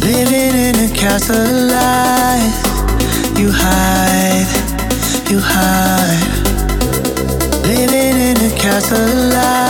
Living in a castle life, you hide, you hide. Living in a castle life.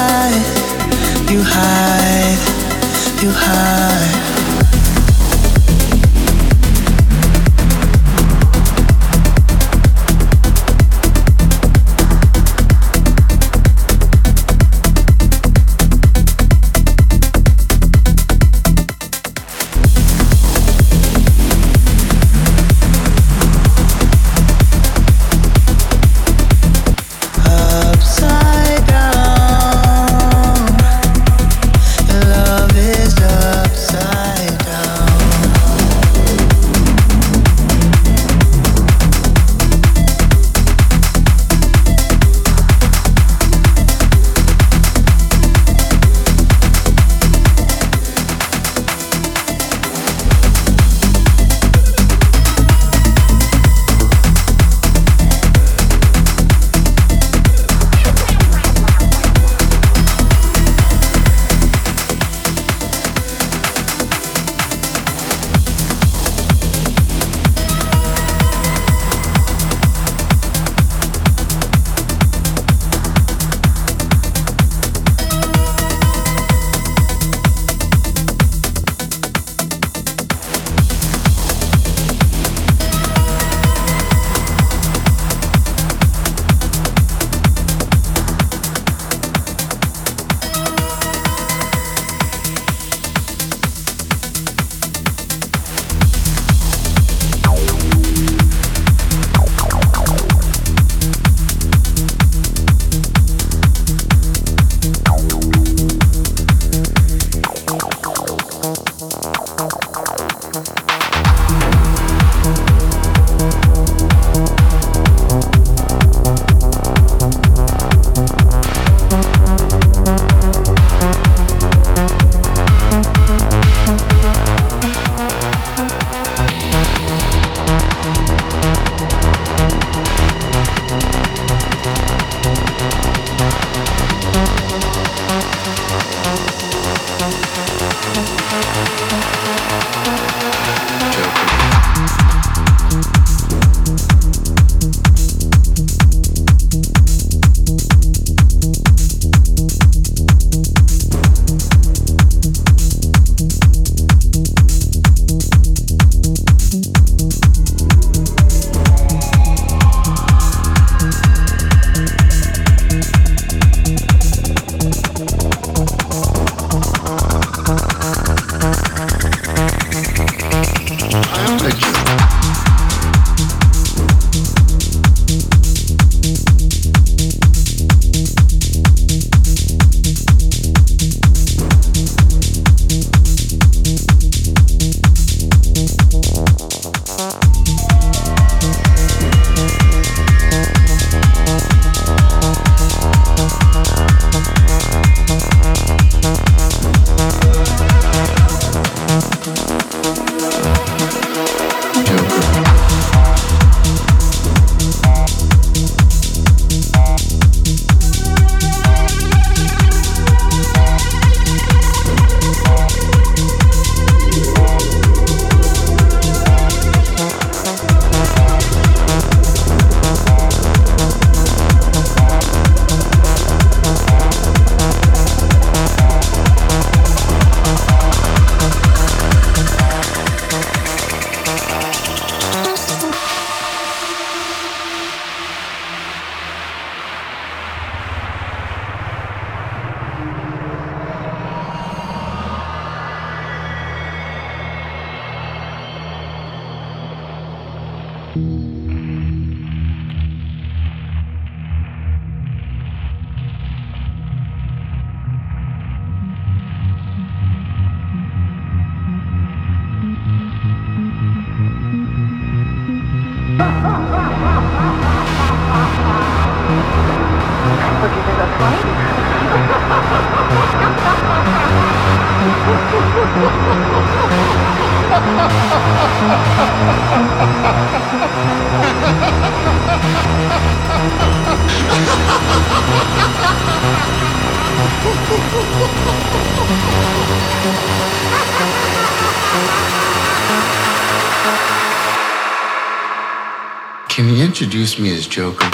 picture. Introduce